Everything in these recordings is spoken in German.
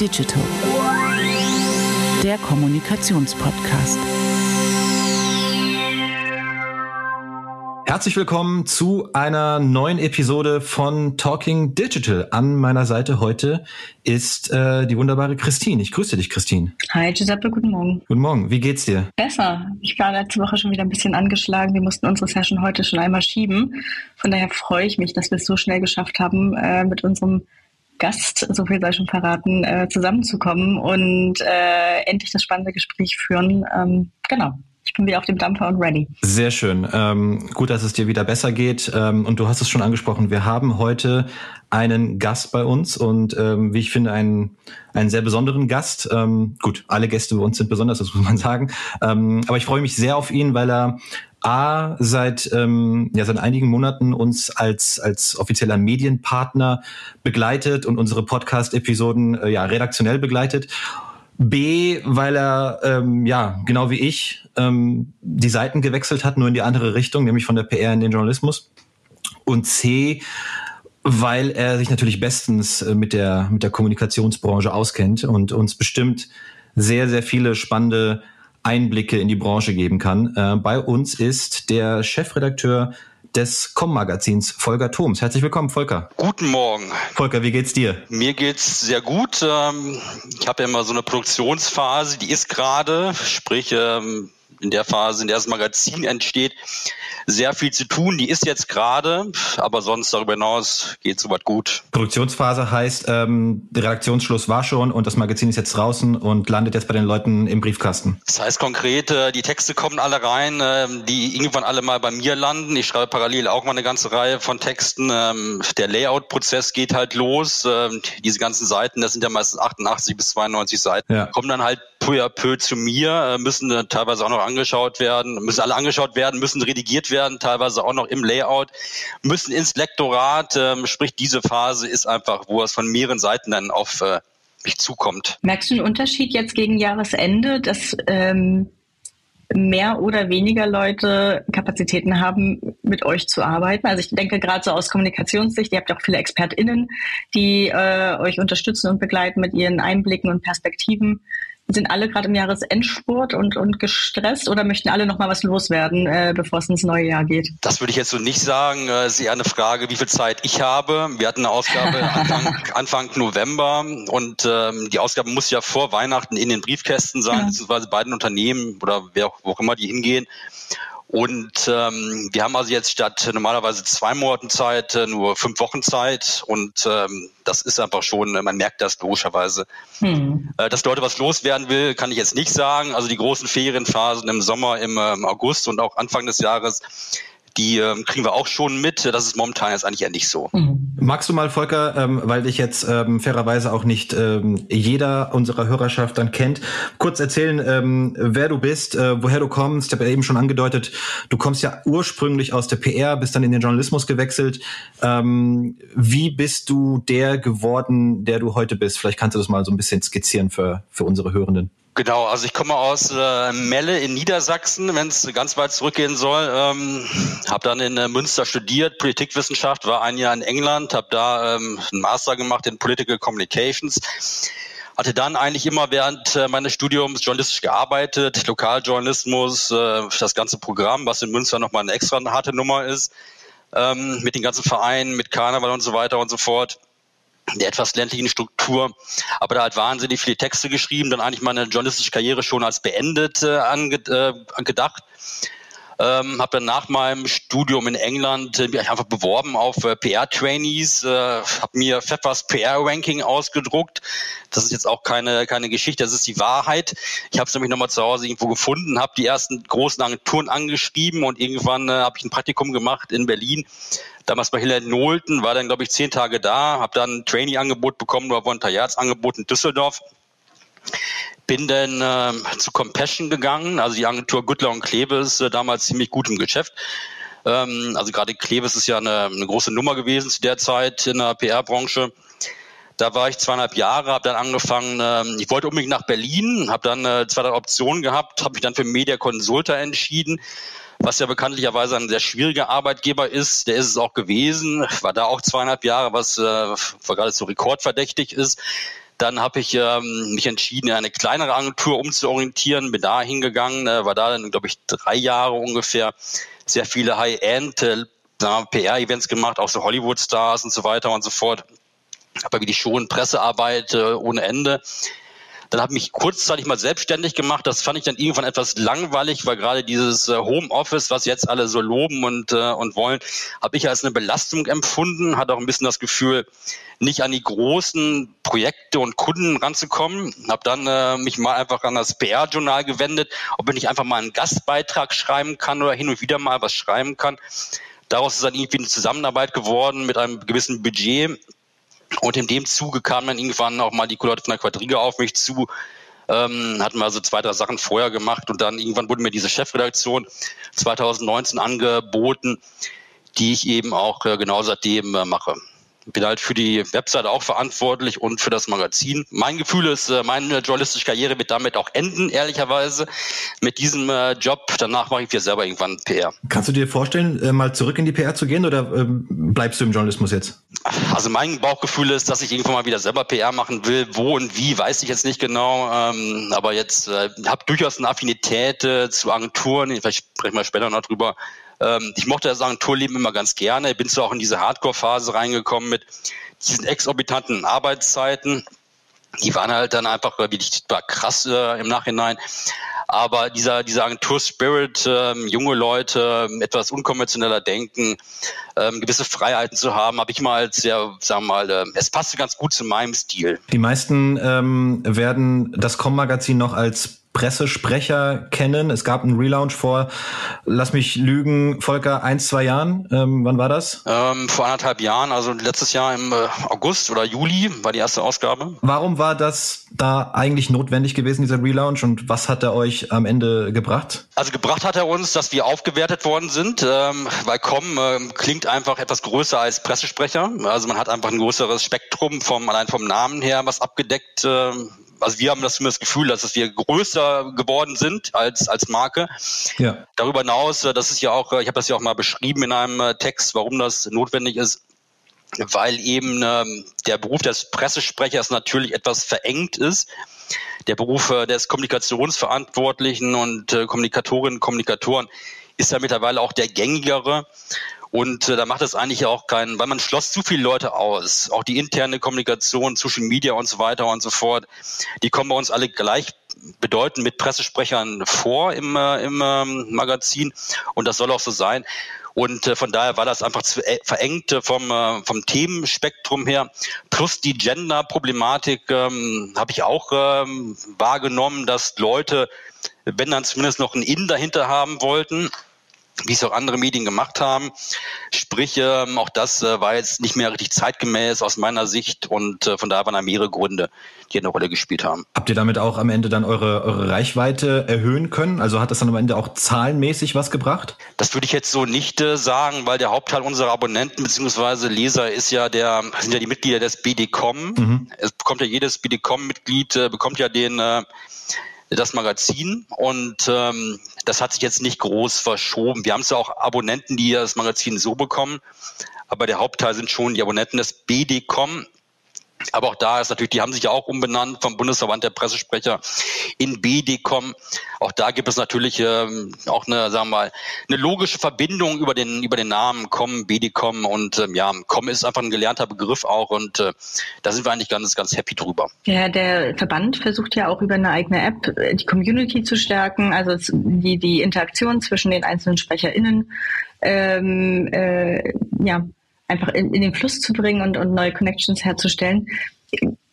Digital, der Kommunikationspodcast. Herzlich willkommen zu einer neuen Episode von Talking Digital. An meiner Seite heute ist äh, die wunderbare Christine. Ich grüße dich, Christine. Hi Giuseppe, guten Morgen. Guten Morgen. Wie geht's dir? Besser. Ich war letzte Woche schon wieder ein bisschen angeschlagen. Wir mussten unsere Session heute schon einmal schieben. Von daher freue ich mich, dass wir es so schnell geschafft haben, äh, mit unserem Gast, so viel sei schon verraten, äh, zusammenzukommen und äh, endlich das spannende Gespräch führen. Ähm, genau. Ich bin wieder auf dem Dampfer und ready. Sehr schön. Ähm, gut, dass es dir wieder besser geht. Ähm, und du hast es schon angesprochen. Wir haben heute einen Gast bei uns und ähm, wie ich finde, einen, einen sehr besonderen Gast. Ähm, gut, alle Gäste bei uns sind besonders, das muss man sagen. Ähm, aber ich freue mich sehr auf ihn, weil er A, seit, ähm, ja, seit einigen Monaten uns als, als offizieller Medienpartner begleitet und unsere Podcast-Episoden äh, ja, redaktionell begleitet. B, weil er ähm, ja genau wie ich ähm, die Seiten gewechselt hat, nur in die andere Richtung, nämlich von der PR in den Journalismus. Und C, weil er sich natürlich bestens äh, mit der mit der Kommunikationsbranche auskennt und uns bestimmt sehr sehr viele spannende Einblicke in die Branche geben kann. Äh, bei uns ist der Chefredakteur des Com-Magazins, Volker Thoms. Herzlich willkommen, Volker. Guten Morgen. Volker, wie geht's dir? Mir geht's sehr gut. Ähm, ich habe ja immer so eine Produktionsphase, die ist gerade, sprich ähm, in der Phase, in der das Magazin entsteht, sehr viel zu tun. Die ist jetzt gerade, aber sonst darüber hinaus geht soweit gut. Produktionsphase heißt, ähm, der Redaktionsschluss war schon und das Magazin ist jetzt draußen und landet jetzt bei den Leuten im Briefkasten. Das heißt konkret, äh, die Texte kommen alle rein, äh, die irgendwann alle mal bei mir landen. Ich schreibe parallel auch mal eine ganze Reihe von Texten. Ähm, der Layout-Prozess geht halt los. Ähm, diese ganzen Seiten, das sind ja meistens 88 bis 92 Seiten, ja. kommen dann halt peu à peu zu mir, äh, müssen äh, teilweise auch noch angeschaut werden, müssen alle angeschaut werden, müssen redigiert werden, teilweise auch noch im Layout, müssen ins Lektorat, ähm, sprich diese Phase ist einfach, wo es von mehreren Seiten dann auf äh, mich zukommt. Merkst du einen Unterschied jetzt gegen Jahresende, dass ähm, mehr oder weniger Leute Kapazitäten haben, mit euch zu arbeiten? Also ich denke gerade so aus Kommunikationssicht, ihr habt ja auch viele ExpertInnen, die äh, euch unterstützen und begleiten mit ihren Einblicken und Perspektiven sind alle gerade im Jahresendspurt und, und gestresst oder möchten alle noch mal was loswerden, äh, bevor es ins neue Jahr geht? Das würde ich jetzt so nicht sagen. Es ist eher eine Frage, wie viel Zeit ich habe. Wir hatten eine Ausgabe Anfang, Anfang November und ähm, die Ausgabe muss ja vor Weihnachten in den Briefkästen sein, ja. beziehungsweise beiden Unternehmen oder wer wo auch immer die hingehen. Und ähm, wir haben also jetzt statt normalerweise zwei Monaten Zeit äh, nur fünf Wochen Zeit. Und ähm, das ist einfach schon, äh, man merkt das logischerweise. Hm. Äh, dass Leute was loswerden will, kann ich jetzt nicht sagen. Also die großen Ferienphasen im Sommer, im ähm, August und auch Anfang des Jahres, die ähm, kriegen wir auch schon mit. Das ist momentan jetzt eigentlich ja nicht so. Mhm. Magst du mal, Volker, ähm, weil dich jetzt ähm, fairerweise auch nicht ähm, jeder unserer Hörerschaft dann kennt, kurz erzählen, ähm, wer du bist, äh, woher du kommst. Ich habe ja eben schon angedeutet, du kommst ja ursprünglich aus der PR, bist dann in den Journalismus gewechselt. Ähm, wie bist du der geworden, der du heute bist? Vielleicht kannst du das mal so ein bisschen skizzieren für, für unsere Hörenden. Genau, also ich komme aus äh, Melle in Niedersachsen, wenn es ganz weit zurückgehen soll. Ähm, habe dann in äh, Münster studiert, Politikwissenschaft, war ein Jahr in England, habe da ähm, einen Master gemacht in Political Communications. Hatte dann eigentlich immer während äh, meines Studiums journalistisch gearbeitet, Lokaljournalismus, äh, das ganze Programm, was in Münster nochmal eine extra harte Nummer ist, ähm, mit den ganzen Vereinen, mit Karneval und so weiter und so fort der etwas ländlichen Struktur, aber da hat wahnsinnig viele Texte geschrieben, dann eigentlich meine journalistische Karriere schon als beendet äh, angedacht. Ähm, habe dann nach meinem Studium in England äh, einfach beworben auf äh, PR-Trainees, äh, habe mir Pfeffers PR-Ranking ausgedruckt. Das ist jetzt auch keine, keine Geschichte, das ist die Wahrheit. Ich habe es nämlich nochmal zu Hause irgendwo gefunden, habe die ersten großen Agenturen angeschrieben und irgendwann äh, habe ich ein Praktikum gemacht in Berlin damals bei Hillary Nolten, war dann, glaube ich, zehn Tage da, habe dann ein Trainee-Angebot bekommen, oder Volontariatsangebot in Düsseldorf. Bin dann äh, zu Compassion gegangen, also die Agentur Güttler und Klebe ist äh, damals ziemlich gut im Geschäft. Ähm, also gerade Klebe ist ja eine, eine große Nummer gewesen zu der Zeit in der PR-Branche. Da war ich zweieinhalb Jahre, habe dann angefangen, äh, ich wollte unbedingt nach Berlin, habe dann äh, zwei, drei Optionen gehabt, habe mich dann für Media Consulta entschieden, was ja bekanntlicherweise ein sehr schwieriger Arbeitgeber ist. Der ist es auch gewesen, war da auch zweieinhalb Jahre, was äh, geradezu rekordverdächtig ist. Dann habe ich ähm, mich entschieden, eine kleinere Agentur umzuorientieren, bin da hingegangen, äh, war da dann, glaube ich, drei Jahre ungefähr, sehr viele High-End äh, PR-Events gemacht, auch so Hollywood-Stars und so weiter und so fort. Aber wie die schon Pressearbeit äh, ohne Ende. Dann habe ich mich kurzzeitig mal selbstständig gemacht. Das fand ich dann irgendwann etwas langweilig, weil gerade dieses äh, Homeoffice, was jetzt alle so loben und, äh, und wollen, habe ich als eine Belastung empfunden. Hatte auch ein bisschen das Gefühl, nicht an die großen Projekte und Kunden ranzukommen. Habe dann äh, mich mal einfach an das PR-Journal gewendet, ob ich nicht einfach mal einen Gastbeitrag schreiben kann oder hin und wieder mal was schreiben kann. Daraus ist dann irgendwie eine Zusammenarbeit geworden mit einem gewissen Budget. Und in dem Zuge kamen dann irgendwann auch mal die Leute von der Quadriga auf mich zu, ähm, hatten wir also zwei, drei Sachen vorher gemacht und dann irgendwann wurde mir diese Chefredaktion 2019 angeboten, die ich eben auch äh, genau seitdem äh, mache bin halt für die Website auch verantwortlich und für das Magazin. Mein Gefühl ist, äh, meine journalistische Karriere wird damit auch enden, ehrlicherweise, mit diesem äh, Job. Danach mache ich mir selber irgendwann PR. Kannst du dir vorstellen, äh, mal zurück in die PR zu gehen oder ähm, bleibst du im Journalismus jetzt? Also mein Bauchgefühl ist, dass ich irgendwann mal wieder selber PR machen will. Wo und wie, weiß ich jetzt nicht genau. Ähm, aber jetzt habe durchaus eine Affinität zu Agenturen. Vielleicht sprechen wir später noch drüber ähm, ich mochte das Agenturleben immer ganz gerne. Ich bin zwar auch in diese Hardcore-Phase reingekommen mit diesen exorbitanten Arbeitszeiten. Die waren halt dann einfach wirklich war krass äh, im Nachhinein. Aber dieser, dieser Agentur-Spirit, ähm, junge Leute, etwas unkonventioneller denken, ähm, gewisse Freiheiten zu haben, habe ich mal als sehr, sagen wir mal, äh, es passte ganz gut zu meinem Stil. Die meisten ähm, werden das Com-Magazin noch als Pressesprecher kennen. Es gab einen Relaunch vor, lass mich lügen, Volker, ein, zwei Jahren. Ähm, wann war das? Ähm, vor anderthalb Jahren, also letztes Jahr im äh, August oder Juli war die erste Ausgabe. Warum war das da eigentlich notwendig gewesen, dieser Relaunch, und was hat er euch am Ende gebracht? Also gebracht hat er uns, dass wir aufgewertet worden sind, ähm, weil Com äh, klingt einfach etwas größer als Pressesprecher. Also man hat einfach ein größeres Spektrum vom allein vom Namen her, was abgedeckt äh, also wir haben das, das Gefühl, dass wir größer geworden sind als, als Marke. Ja. Darüber hinaus, äh, das ist ja auch, äh, ich habe das ja auch mal beschrieben in einem äh, Text, warum das notwendig ist, weil eben ähm, der Beruf des Pressesprechers natürlich etwas verengt ist. Der Beruf äh, des Kommunikationsverantwortlichen und äh, Kommunikatorinnen und Kommunikatoren ist ja mittlerweile auch der gängigere. Und äh, da macht es eigentlich auch keinen, weil man schloss zu viele Leute aus. Auch die interne Kommunikation, Social Media und so weiter und so fort, die kommen bei uns alle gleich bedeutend mit Pressesprechern vor im, äh, im ähm, Magazin. Und das soll auch so sein. Und äh, von daher war das einfach zu, äh, verengt vom, äh, vom Themenspektrum her. Plus die Gender-Problematik ähm, habe ich auch ähm, wahrgenommen, dass Leute, wenn dann zumindest noch ein In dahinter haben wollten, wie es auch andere Medien gemacht haben. Sprich, ähm, auch das äh, war jetzt nicht mehr richtig zeitgemäß aus meiner Sicht und äh, von daher waren da mehrere Gründe, die eine Rolle gespielt haben. Habt ihr damit auch am Ende dann eure, eure Reichweite erhöhen können? Also hat das dann am Ende auch zahlenmäßig was gebracht? Das würde ich jetzt so nicht äh, sagen, weil der Hauptteil unserer Abonnenten bzw. Leser ist ja der, sind ja die Mitglieder des BDCom. Mhm. Es bekommt ja jedes BDCom-Mitglied, äh, bekommt ja den äh, das Magazin und ähm, das hat sich jetzt nicht groß verschoben. Wir haben ja auch Abonnenten, die das Magazin so bekommen, aber der Hauptteil sind schon die Abonnenten des BDCom. Aber auch da ist natürlich, die haben sich ja auch umbenannt vom Bundesverband der Pressesprecher in BDCom. Auch da gibt es natürlich ähm, auch eine, sagen wir mal, eine logische Verbindung über den über den Namen Com, BDCom und ähm, ja, Com ist einfach ein gelernter Begriff auch und äh, da sind wir eigentlich ganz ganz happy drüber. Ja, der Verband versucht ja auch über eine eigene App äh, die Community zu stärken, also die die Interaktion zwischen den einzelnen SprecherInnen ähm, äh, ja einfach in, in den Fluss zu bringen und, und neue Connections herzustellen.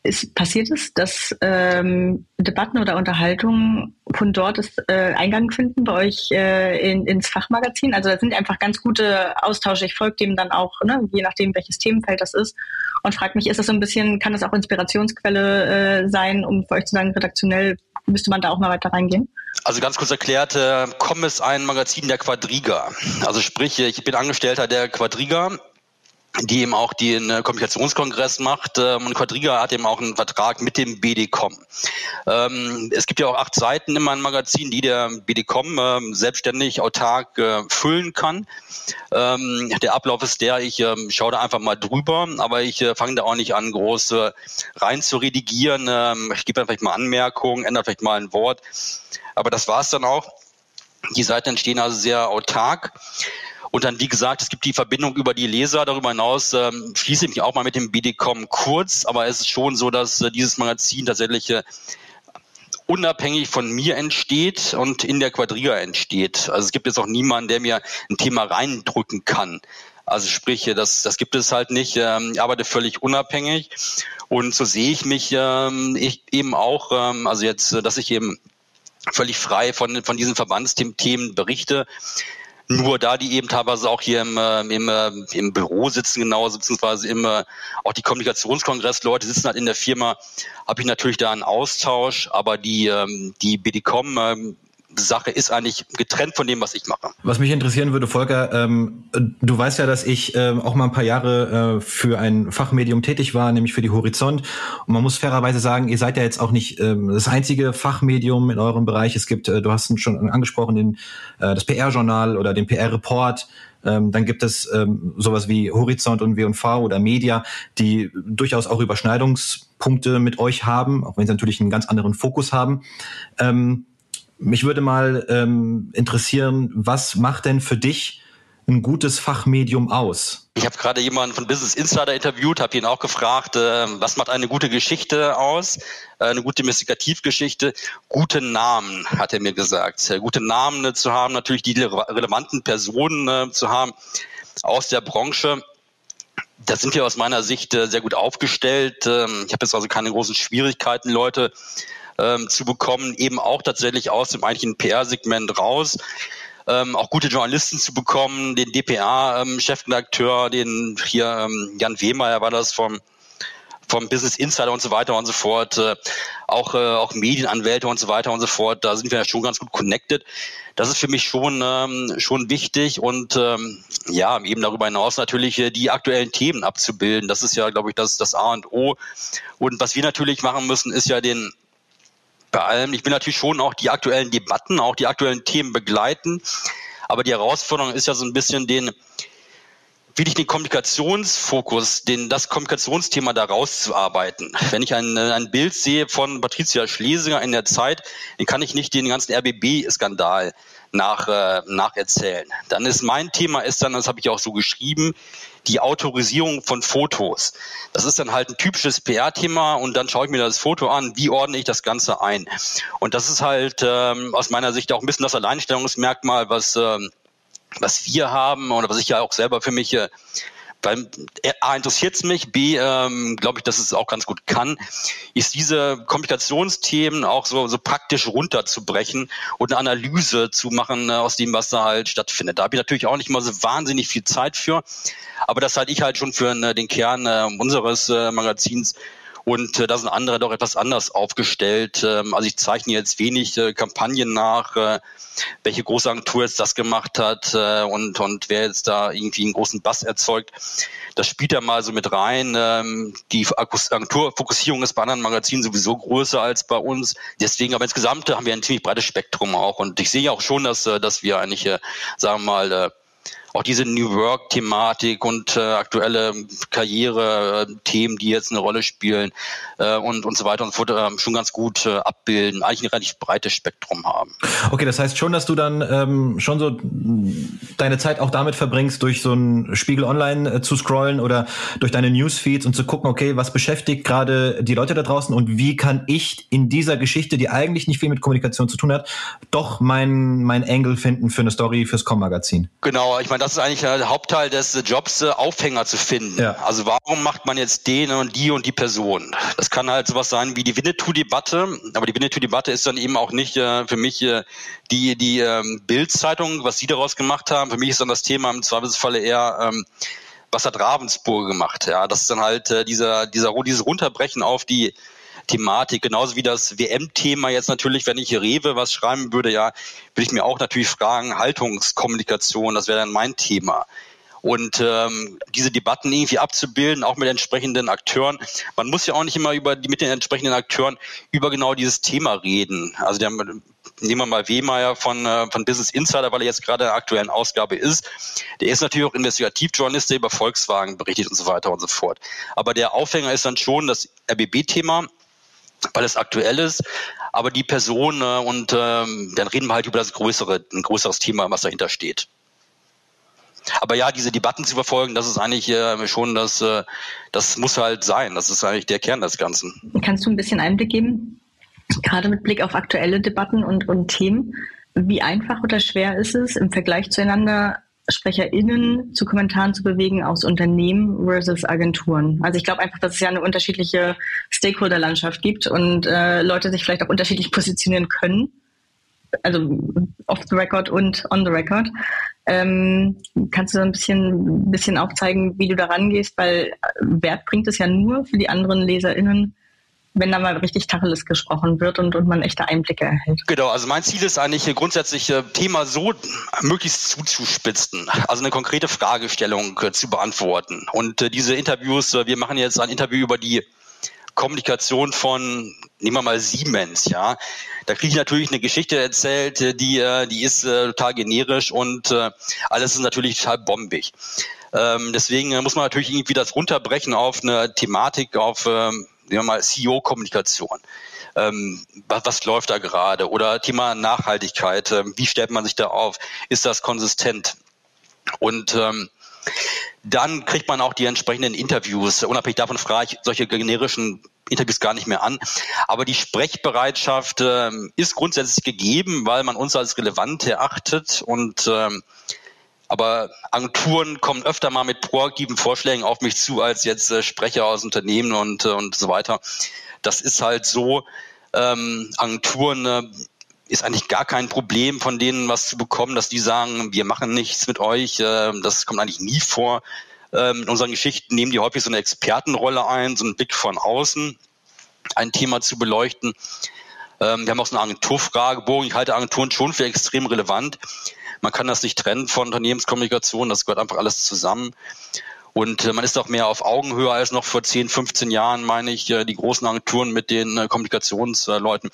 Ist, passiert es, dass ähm, Debatten oder Unterhaltungen von dort ist, äh, Eingang finden bei euch äh, in, ins Fachmagazin? Also da sind einfach ganz gute Austausche. Ich folge dem dann auch, ne, je nachdem, welches Themenfeld das ist. Und frage mich, ist das so ein bisschen, kann das auch Inspirationsquelle äh, sein, um für euch zu sagen, redaktionell müsste man da auch mal weiter reingehen? Also ganz kurz erklärt, äh, COM ist ein Magazin der Quadriga. Also sprich, ich bin Angestellter der Quadriga die eben auch den äh, Kommunikationskongress macht. Ähm, und Quadriga hat eben auch einen Vertrag mit dem BDCom. Ähm, es gibt ja auch acht Seiten in meinem Magazin, die der BDCom ähm, selbstständig autark äh, füllen kann. Ähm, der Ablauf ist der, ich ähm, schaue da einfach mal drüber, aber ich äh, fange da auch nicht an, groß rein zu redigieren. Ähm, ich gebe dann vielleicht mal Anmerkungen, ändere vielleicht mal ein Wort. Aber das war's dann auch. Die Seiten entstehen also sehr autark. Und dann, wie gesagt, es gibt die Verbindung über die Leser. Darüber hinaus ähm, schließe ich mich auch mal mit dem BDCom kurz. Aber es ist schon so, dass äh, dieses Magazin tatsächlich äh, unabhängig von mir entsteht und in der Quadriga entsteht. Also es gibt jetzt auch niemanden, der mir ein Thema reindrücken kann. Also sprich, das, das gibt es halt nicht. Ähm, ich arbeite völlig unabhängig und so sehe ich mich ähm, ich eben auch, ähm, also jetzt, dass ich eben völlig frei von, von diesen Verbandsthemen berichte. Nur da die eben teilweise auch hier im, äh, im, äh, im Büro sitzen, genauer beziehungsweise im, äh, auch die Kommunikationskongressleute sitzen halt in der Firma, habe ich natürlich da einen Austausch, aber die, ähm, die BDCom ähm, Sache ist eigentlich getrennt von dem, was ich mache. Was mich interessieren würde, Volker, ähm, du weißt ja, dass ich ähm, auch mal ein paar Jahre äh, für ein Fachmedium tätig war, nämlich für die Horizont. Und man muss fairerweise sagen, ihr seid ja jetzt auch nicht ähm, das einzige Fachmedium in eurem Bereich. Es gibt, äh, du hast schon angesprochen, den, äh, das PR-Journal oder den PR-Report. Ähm, dann gibt es ähm, sowas wie Horizont und W&V oder Media, die durchaus auch Überschneidungspunkte mit euch haben, auch wenn sie natürlich einen ganz anderen Fokus haben. Ähm, mich würde mal ähm, interessieren, was macht denn für dich ein gutes Fachmedium aus? Ich habe gerade jemanden von Business Insider interviewt, habe ihn auch gefragt, äh, was macht eine gute Geschichte aus, äh, eine gute Investigativgeschichte? Gute Namen, hat er mir gesagt. Äh, gute Namen äh, zu haben, natürlich die relevanten Personen äh, zu haben aus der Branche. Da sind wir aus meiner Sicht äh, sehr gut aufgestellt. Ähm, ich habe jetzt also keine großen Schwierigkeiten, Leute ähm, zu bekommen, eben auch tatsächlich aus dem eigentlichen PR-Segment raus. Ähm, auch gute Journalisten zu bekommen, den DPA-Chefredakteur, ähm, den hier ähm, Jan Wehmeier war das vom vom Business Insider und so weiter und so fort, äh, auch, äh, auch Medienanwälte und so weiter und so fort, da sind wir ja schon ganz gut connected. Das ist für mich schon, ähm, schon wichtig und ähm, ja, eben darüber hinaus natürlich äh, die aktuellen Themen abzubilden. Das ist ja, glaube ich, das, das A und O. Und was wir natürlich machen müssen, ist ja den bei allem. Ich will natürlich schon auch die aktuellen Debatten, auch die aktuellen Themen begleiten. Aber die Herausforderung ist ja so ein bisschen den, wirklich den Kommunikationsfokus, den, das Kommunikationsthema da rauszuarbeiten. Wenn ich ein, ein Bild sehe von Patricia Schlesinger in der Zeit, dann kann ich nicht den ganzen RBB-Skandal nach, äh, nacherzählen. Dann ist mein Thema ist dann, das habe ich auch so geschrieben, die Autorisierung von Fotos. Das ist dann halt ein typisches PR-Thema und dann schaue ich mir das Foto an, wie ordne ich das Ganze ein. Und das ist halt ähm, aus meiner Sicht auch ein bisschen das Alleinstellungsmerkmal, was, ähm, was wir haben oder was ich ja auch selber für mich äh, weil A interessiert es mich, B ähm, glaube ich, dass es auch ganz gut kann, ist diese Kommunikationsthemen auch so, so praktisch runterzubrechen und eine Analyse zu machen äh, aus dem, was da halt stattfindet. Da habe ich natürlich auch nicht mal so wahnsinnig viel Zeit für, aber das halte ich halt schon für äh, den Kern äh, unseres äh, Magazins und äh, da sind andere doch etwas anders aufgestellt. Ähm, also ich zeichne jetzt wenig äh, Kampagnen nach, äh, welche große Agentur jetzt das gemacht hat äh, und, und wer jetzt da irgendwie einen großen Bass erzeugt. Das spielt ja mal so mit rein. Ähm, die Agenturfokussierung ist bei anderen Magazinen sowieso größer als bei uns. Deswegen aber insgesamt haben wir ein ziemlich breites Spektrum auch. Und ich sehe ja auch schon, dass, äh, dass wir eigentlich, äh, sagen wir mal, äh, auch diese New Work-Thematik und äh, aktuelle Karriere-Themen, die jetzt eine Rolle spielen äh, und, und so weiter und so fort, äh, schon ganz gut äh, abbilden, eigentlich ein relativ breites Spektrum haben. Okay, das heißt schon, dass du dann ähm, schon so deine Zeit auch damit verbringst, durch so ein Spiegel Online äh, zu scrollen oder durch deine Newsfeeds und zu gucken, okay, was beschäftigt gerade die Leute da draußen und wie kann ich in dieser Geschichte, die eigentlich nicht viel mit Kommunikation zu tun hat, doch mein, mein Angle finden für eine Story fürs Com-Magazin. Genau, ich meine, das ist eigentlich der Hauptteil des Jobs, äh, Aufhänger zu finden. Ja. Also warum macht man jetzt den und die und die Person? Das kann halt sowas sein wie die Winnetou-Debatte, aber die Winnetou-Debatte ist dann eben auch nicht äh, für mich äh, die, die ähm, Bild-Zeitung, was sie daraus gemacht haben. Für mich ist dann das Thema im Zweifelsfalle eher, ähm, was hat Ravensburg gemacht? Ja, das ist dann halt äh, dieser, dieser, dieses Runterbrechen auf die Thematik, genauso wie das WM-Thema jetzt natürlich, wenn ich Rewe was schreiben würde, ja, würde ich mir auch natürlich fragen, Haltungskommunikation, das wäre dann mein Thema. und ähm, diese Debatten irgendwie abzubilden, auch mit entsprechenden Akteuren. Man muss ja auch nicht immer über die mit den entsprechenden Akteuren über genau dieses Thema reden. Also der, nehmen wir mal Wehmeier von, äh, von Business Insider, weil er jetzt gerade in der aktuellen Ausgabe ist. Der ist natürlich auch Investigativjournalist, der über Volkswagen berichtet und so weiter und so fort. Aber der Aufhänger ist dann schon das RBB-Thema, weil es aktuell ist. Aber die Person äh, und ähm, dann reden wir halt über das größere, ein größeres Thema, was dahinter steht. Aber ja, diese Debatten zu verfolgen, das ist eigentlich äh, schon das, äh, das muss halt sein. Das ist eigentlich der Kern des Ganzen. Kannst du ein bisschen Einblick geben, gerade mit Blick auf aktuelle Debatten und, und Themen, wie einfach oder schwer ist es im Vergleich zueinander, SprecherInnen zu Kommentaren zu bewegen aus Unternehmen versus Agenturen. Also ich glaube einfach, dass es ja eine unterschiedliche Stakeholder-Landschaft gibt und äh, Leute sich vielleicht auch unterschiedlich positionieren können. Also off the record und on the record. Ähm, kannst du so ein bisschen, bisschen aufzeigen, wie du da rangehst? Weil Wert bringt es ja nur für die anderen LeserInnen, wenn da mal richtig Tacheles gesprochen wird und, und man echte Einblicke erhält. Genau, also mein Ziel ist eigentlich grundsätzlich äh, Thema so möglichst zuzuspitzen, also eine konkrete Fragestellung äh, zu beantworten. Und äh, diese Interviews, wir machen jetzt ein Interview über die Kommunikation von, nehmen wir mal Siemens, ja. Da kriege ich natürlich eine Geschichte erzählt, äh, die, die ist total generisch und alles ist natürlich total bombig. Ähm, deswegen muss man natürlich irgendwie das runterbrechen auf eine Thematik, auf ähm, nehmen wir mal CEO-Kommunikation. Ähm, was, was, läuft da gerade? Oder Thema Nachhaltigkeit, ähm, wie stellt man sich da auf? Ist das konsistent? Und ähm, dann kriegt man auch die entsprechenden Interviews. Unabhängig davon frage ich solche generischen Interviews gar nicht mehr an. Aber die Sprechbereitschaft ähm, ist grundsätzlich gegeben, weil man uns als relevant erachtet und ähm, aber Agenturen kommen öfter mal mit proaktiven Vorschlägen auf mich zu, als jetzt äh, Sprecher aus Unternehmen und, äh, und so weiter. Das ist halt so, ähm, Agenturen äh, ist eigentlich gar kein Problem, von denen was zu bekommen, dass die sagen, wir machen nichts mit euch. Äh, das kommt eigentlich nie vor. Ähm, in unseren Geschichten nehmen die häufig so eine Expertenrolle ein, so einen Blick von außen, ein Thema zu beleuchten. Ähm, wir haben auch so eine Agenturfragebogen. Ich halte Agenturen schon für extrem relevant. Man kann das nicht trennen von Unternehmenskommunikation, das gehört einfach alles zusammen. Und äh, man ist auch mehr auf Augenhöhe als noch vor 10, 15 Jahren, meine ich, äh, die großen Agenturen mit den äh, Kommunikationsleuten.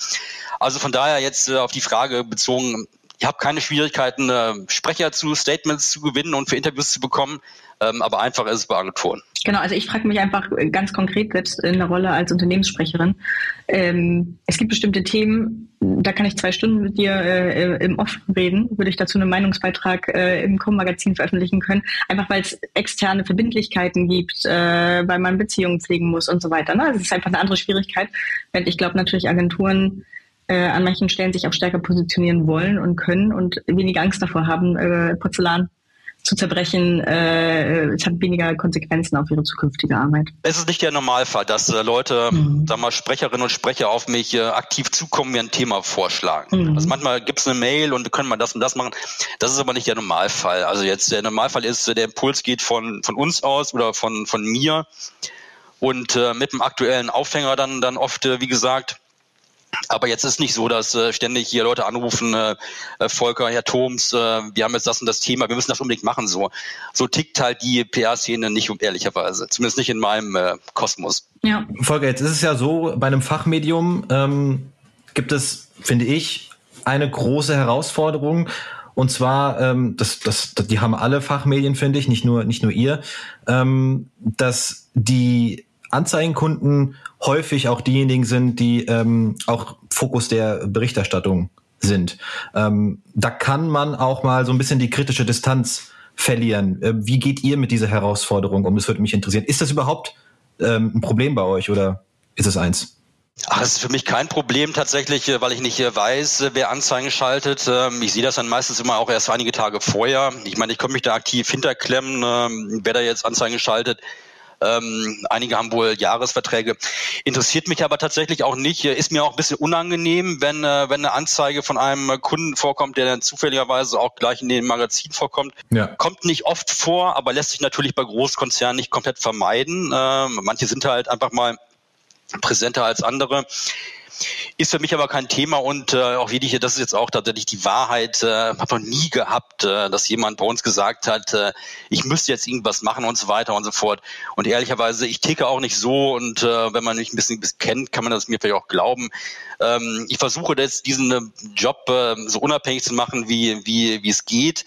Also von daher jetzt auf die Frage bezogen, ich habe keine Schwierigkeiten, Sprecher zu Statements zu gewinnen und für Interviews zu bekommen. Ähm, aber einfach ist es bei Agenturen. Genau, also ich frage mich einfach ganz konkret selbst in der Rolle als Unternehmenssprecherin. Ähm, es gibt bestimmte Themen, da kann ich zwei Stunden mit dir äh, im Off reden, würde ich dazu einen Meinungsbeitrag äh, im Com-Magazin veröffentlichen können, einfach weil es externe Verbindlichkeiten gibt, äh, weil man Beziehungen pflegen muss und so weiter. Ne? Das ist einfach eine andere Schwierigkeit, während ich glaube natürlich Agenturen äh, an manchen Stellen sich auch stärker positionieren wollen und können und weniger Angst davor haben, äh, Porzellan zu zerbrechen, äh, es hat weniger Konsequenzen auf ihre zukünftige Arbeit. Es ist nicht der Normalfall, dass äh, Leute, mhm. sagen wir Sprecherinnen und Sprecher auf mich äh, aktiv zukommen, mir ein Thema vorschlagen. Mhm. Also manchmal gibt es eine Mail und können wir das und das machen. Das ist aber nicht der Normalfall. Also jetzt der Normalfall ist, der Impuls geht von, von uns aus oder von, von mir und äh, mit dem aktuellen Aufhänger dann, dann oft, äh, wie gesagt, aber jetzt ist nicht so, dass äh, ständig hier Leute anrufen, äh, äh Volker, Herr Thoms, äh, wir haben jetzt das und das Thema, wir müssen das unbedingt machen. So, so tickt halt die PR-Szene nicht, ehrlicherweise. Zumindest nicht in meinem äh, Kosmos. Ja. Volker, jetzt ist es ja so, bei einem Fachmedium ähm, gibt es, finde ich, eine große Herausforderung. Und zwar, ähm, das, das, das, die haben alle Fachmedien, finde ich, nicht nur, nicht nur ihr, ähm, dass die Anzeigenkunden häufig auch diejenigen sind, die ähm, auch Fokus der Berichterstattung sind. Ähm, da kann man auch mal so ein bisschen die kritische Distanz verlieren. Äh, wie geht ihr mit dieser Herausforderung um? Das würde mich interessieren. Ist das überhaupt ähm, ein Problem bei euch oder ist es eins? Ach, das ist für mich kein Problem tatsächlich, äh, weil ich nicht äh, weiß, äh, wer Anzeigen schaltet. Ähm, ich sehe das dann meistens immer auch erst einige Tage vorher. Ich meine, ich kann mich da aktiv hinterklemmen, ähm, wer da jetzt Anzeigen schaltet. Ähm, einige haben wohl Jahresverträge. Interessiert mich aber tatsächlich auch nicht. Ist mir auch ein bisschen unangenehm, wenn, äh, wenn eine Anzeige von einem Kunden vorkommt, der dann zufälligerweise auch gleich in dem Magazin vorkommt. Ja. Kommt nicht oft vor, aber lässt sich natürlich bei Großkonzernen nicht komplett vermeiden. Ähm, manche sind halt einfach mal präsenter als andere. Ist für mich aber kein Thema und äh, auch wirklich, das ist jetzt auch tatsächlich die Wahrheit, äh, habe noch nie gehabt, äh, dass jemand bei uns gesagt hat, äh, ich müsste jetzt irgendwas machen und so weiter und so fort. Und ehrlicherweise, ich ticke auch nicht so und äh, wenn man mich ein bisschen, kennt, kann man das mir vielleicht auch glauben. Ähm, ich versuche jetzt diesen äh, Job äh, so unabhängig zu machen, wie, wie, wie es geht.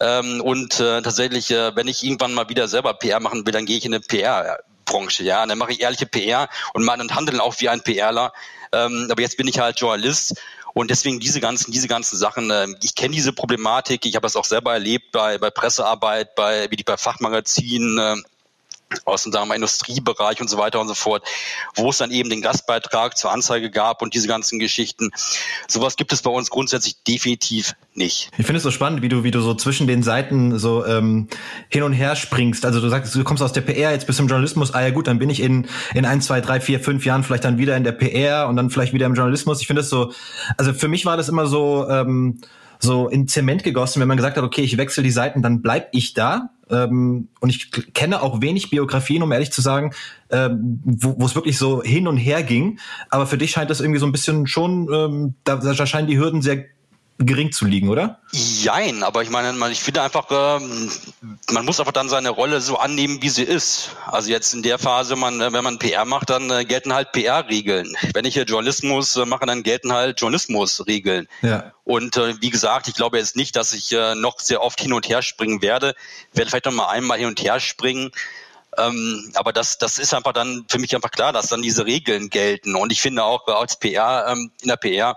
Ähm, und äh, tatsächlich, äh, wenn ich irgendwann mal wieder selber PR machen will, dann gehe ich in eine PR Branche, ja. Dann mache ich ehrliche PR und meine und handeln auch wie ein PRler. Ähm, aber jetzt bin ich halt Journalist und deswegen diese ganzen, diese ganzen Sachen, äh, ich kenne diese Problematik, ich habe das auch selber erlebt bei, bei Pressearbeit, bei, wie die bei Fachmagazinen, äh, aus dem sagen wir, Industriebereich und so weiter und so fort, wo es dann eben den Gastbeitrag zur Anzeige gab und diese ganzen Geschichten. Sowas gibt es bei uns grundsätzlich definitiv nicht. Ich finde es so spannend, wie du, wie du so zwischen den Seiten so ähm, hin und her springst. Also du sagst, du kommst aus der PR, jetzt bist du im Journalismus, ah ja gut, dann bin ich in, in ein, zwei, drei, vier, fünf Jahren vielleicht dann wieder in der PR und dann vielleicht wieder im Journalismus. Ich finde es so, also für mich war das immer so, ähm, so in Zement gegossen, wenn man gesagt hat, okay, ich wechsle die Seiten, dann bleib ich da. Ähm, und ich kenne auch wenig Biografien, um ehrlich zu sagen, ähm, wo es wirklich so hin und her ging. Aber für dich scheint das irgendwie so ein bisschen schon, ähm, da, da scheinen die Hürden sehr gering zu liegen, oder? Jein, aber ich meine, ich finde einfach, ähm, man muss einfach dann seine Rolle so annehmen, wie sie ist. Also jetzt in der Phase, man, äh, wenn man PR macht, dann äh, gelten halt PR-Regeln. Wenn ich hier Journalismus äh, mache, dann gelten halt Journalismus-Regeln. Ja. Und wie gesagt, ich glaube jetzt nicht, dass ich noch sehr oft hin und her springen werde. Ich werde vielleicht noch mal einmal hin und her springen. Ähm, aber das, das ist einfach dann für mich einfach klar, dass dann diese Regeln gelten. Und ich finde auch als PR, ähm, in der PR,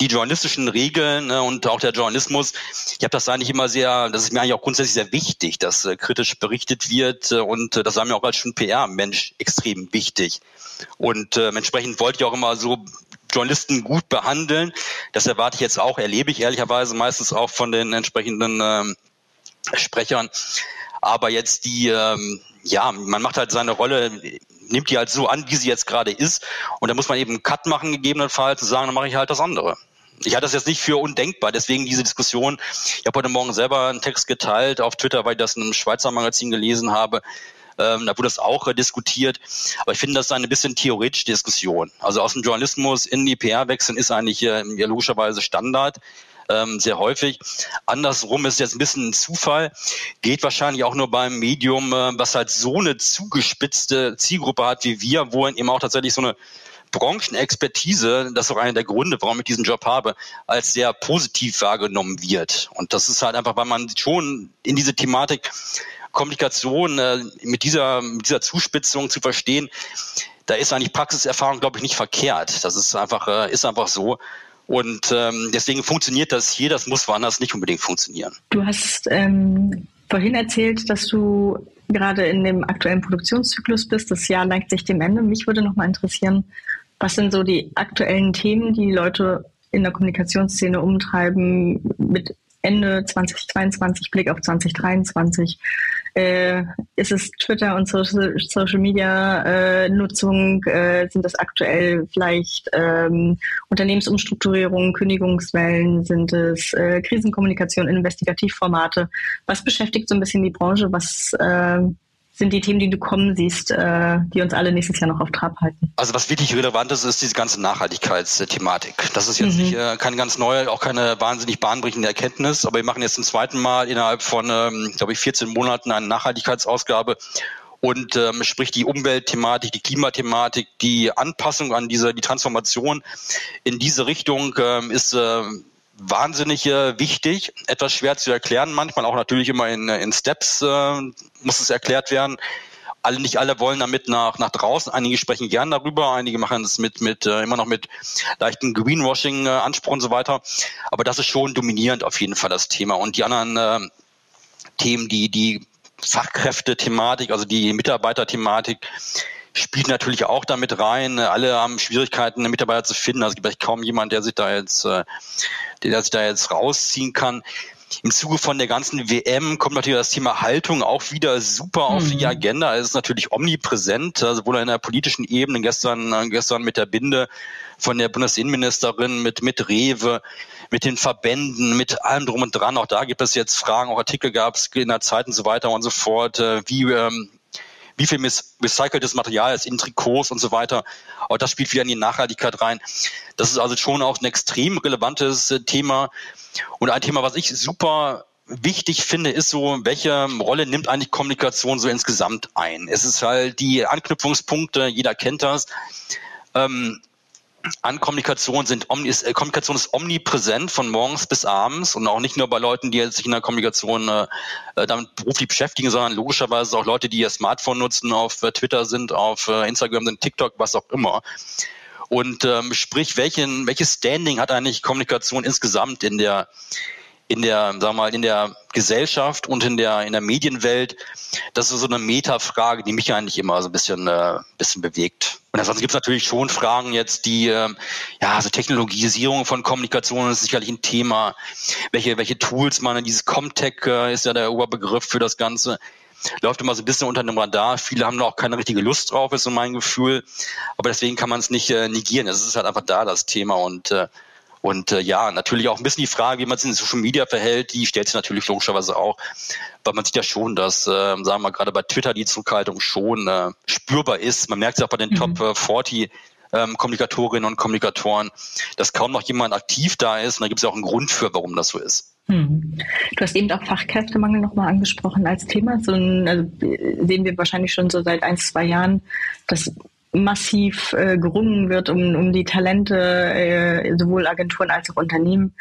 die journalistischen Regeln ne, und auch der Journalismus, ich habe das eigentlich immer sehr, das ist mir eigentlich auch grundsätzlich sehr wichtig, dass äh, kritisch berichtet wird äh, und äh, das war mir auch als schon PR-Mensch extrem wichtig. Und äh, entsprechend wollte ich auch immer so Journalisten gut behandeln. Das erwarte ich jetzt auch, erlebe ich ehrlicherweise meistens auch von den entsprechenden ähm, Sprechern. Aber jetzt die, ähm, ja, man macht halt seine Rolle nimmt die halt so an, wie sie jetzt gerade ist. Und da muss man eben einen Cut machen, gegebenenfalls, und sagen, dann mache ich halt das andere ich halte das jetzt nicht für undenkbar, deswegen diese Diskussion. Ich habe heute Morgen selber einen Text geteilt auf Twitter, weil ich das in einem Schweizer Magazin gelesen habe. Ähm, da wurde das auch äh, diskutiert. Aber ich finde, das ist eine bisschen theoretische Diskussion. Also aus dem Journalismus in die PR wechseln ist eigentlich äh, ja, logischerweise Standard. Ähm, sehr häufig. Andersrum ist jetzt ein bisschen ein Zufall, geht wahrscheinlich auch nur beim Medium, äh, was halt so eine zugespitzte Zielgruppe hat wie wir, wo eben auch tatsächlich so eine Branchenexpertise, das ist auch einer der Gründe, warum ich diesen Job habe, als sehr positiv wahrgenommen wird. Und das ist halt einfach, weil man schon in diese Thematik Kommunikation äh, mit dieser, mit dieser Zuspitzung zu verstehen, da ist eigentlich Praxiserfahrung, glaube ich, nicht verkehrt. Das ist einfach, äh, ist einfach so. Und ähm, deswegen funktioniert das hier, das muss woanders nicht unbedingt funktionieren. Du hast ähm, vorhin erzählt, dass du gerade in dem aktuellen Produktionszyklus bist. Das Jahr neigt sich dem Ende. Mich würde noch mal interessieren, was sind so die aktuellen Themen, die Leute in der Kommunikationsszene umtreiben mit Ende 2022, Blick auf 2023? Äh, ist es Twitter und Social, Social Media äh, Nutzung? Äh, sind das aktuell vielleicht ähm, Unternehmensumstrukturierungen, Kündigungswellen? Sind es äh, Krisenkommunikation, Investigativformate? Was beschäftigt so ein bisschen die Branche? Was äh, sind die Themen, die du kommen siehst, äh, die uns alle nächstes Jahr noch auf Trab halten? Also was wirklich relevant ist, ist diese ganze Nachhaltigkeitsthematik. Das ist jetzt mhm. nicht, äh, keine ganz neue, auch keine wahnsinnig bahnbrechende Erkenntnis, aber wir machen jetzt zum zweiten Mal innerhalb von, ähm, glaube ich, 14 Monaten eine Nachhaltigkeitsausgabe und ähm, sprich die Umweltthematik, die Klimathematik, die Anpassung an diese, die Transformation in diese Richtung ähm, ist äh, wahnsinnig äh, wichtig, etwas schwer zu erklären, manchmal auch natürlich immer in, in Steps äh, muss es erklärt werden. Alle, nicht alle wollen damit nach, nach draußen. Einige sprechen gern darüber, einige machen es mit, mit äh, immer noch mit leichten Greenwashing-Anspruch äh, und so weiter. Aber das ist schon dominierend auf jeden Fall das Thema. Und die anderen äh, Themen, die, die Fachkräfte-Thematik, also die Mitarbeiter-Thematik, spielt natürlich auch damit rein. Alle haben Schwierigkeiten, eine Mitarbeiter zu finden. Also es gibt vielleicht kaum jemand, der sich da jetzt, äh, der sich da jetzt rausziehen kann. Im Zuge von der ganzen WM kommt natürlich das Thema Haltung auch wieder super auf mhm. die Agenda. Es ist natürlich omnipräsent, also wohl in der politischen Ebene. Gestern, äh, gestern mit der Binde von der Bundesinnenministerin, mit, mit Rewe, mit den Verbänden, mit allem drum und dran. Auch da gibt es jetzt Fragen, auch Artikel gab es in der Zeit und so weiter und so fort. Äh, wie, ähm, wie viel recyceltes Material ist in Trikots und so weiter. Auch das spielt wieder in die Nachhaltigkeit rein. Das ist also schon auch ein extrem relevantes äh, Thema. Und ein Thema, was ich super wichtig finde, ist so, welche Rolle nimmt eigentlich Kommunikation so insgesamt ein? Es ist halt die Anknüpfungspunkte, jeder kennt das. Ähm, an Kommunikation sind ist, äh, Kommunikation ist omnipräsent von morgens bis abends und auch nicht nur bei Leuten, die sich in der Kommunikation äh, damit beruflich beschäftigen, sondern logischerweise auch Leute, die ihr Smartphone nutzen, auf äh, Twitter sind, auf äh, Instagram sind, TikTok, was auch immer. Und ähm, sprich, welchen, welches Standing hat eigentlich Kommunikation insgesamt in der in der, sag mal, in der Gesellschaft und in der in der Medienwelt? Das ist so eine Metafrage, die mich eigentlich immer so ein bisschen äh, bisschen bewegt. Und ansonsten gibt es natürlich schon Fragen jetzt, die, ähm, ja, also Technologisierung von Kommunikation ist sicherlich ein Thema. Welche, welche Tools man, dieses Comtech äh, ist ja der Oberbegriff für das Ganze. Läuft immer so ein bisschen unter dem Radar. Viele haben da auch keine richtige Lust drauf, ist so mein Gefühl. Aber deswegen kann man es nicht äh, negieren. Es ist halt einfach da, das Thema. Und äh, und äh, ja, natürlich auch ein bisschen die Frage, wie man sich in Social Media verhält, die stellt sich natürlich logischerweise auch. Weil man sieht ja schon, dass, äh, sagen wir mal, gerade bei Twitter die Zurückhaltung schon äh, spürbar ist. Man merkt es auch bei den mhm. Top äh, 40 ähm, Kommunikatorinnen und Kommunikatoren, dass kaum noch jemand aktiv da ist. Und da gibt es ja auch einen Grund für, warum das so ist. Hm. Du hast eben auch Fachkräftemangel nochmal angesprochen als Thema. So ein, also sehen wir wahrscheinlich schon so seit ein, zwei Jahren, dass massiv äh, gerungen wird um, um die Talente, äh, sowohl Agenturen als auch Unternehmen.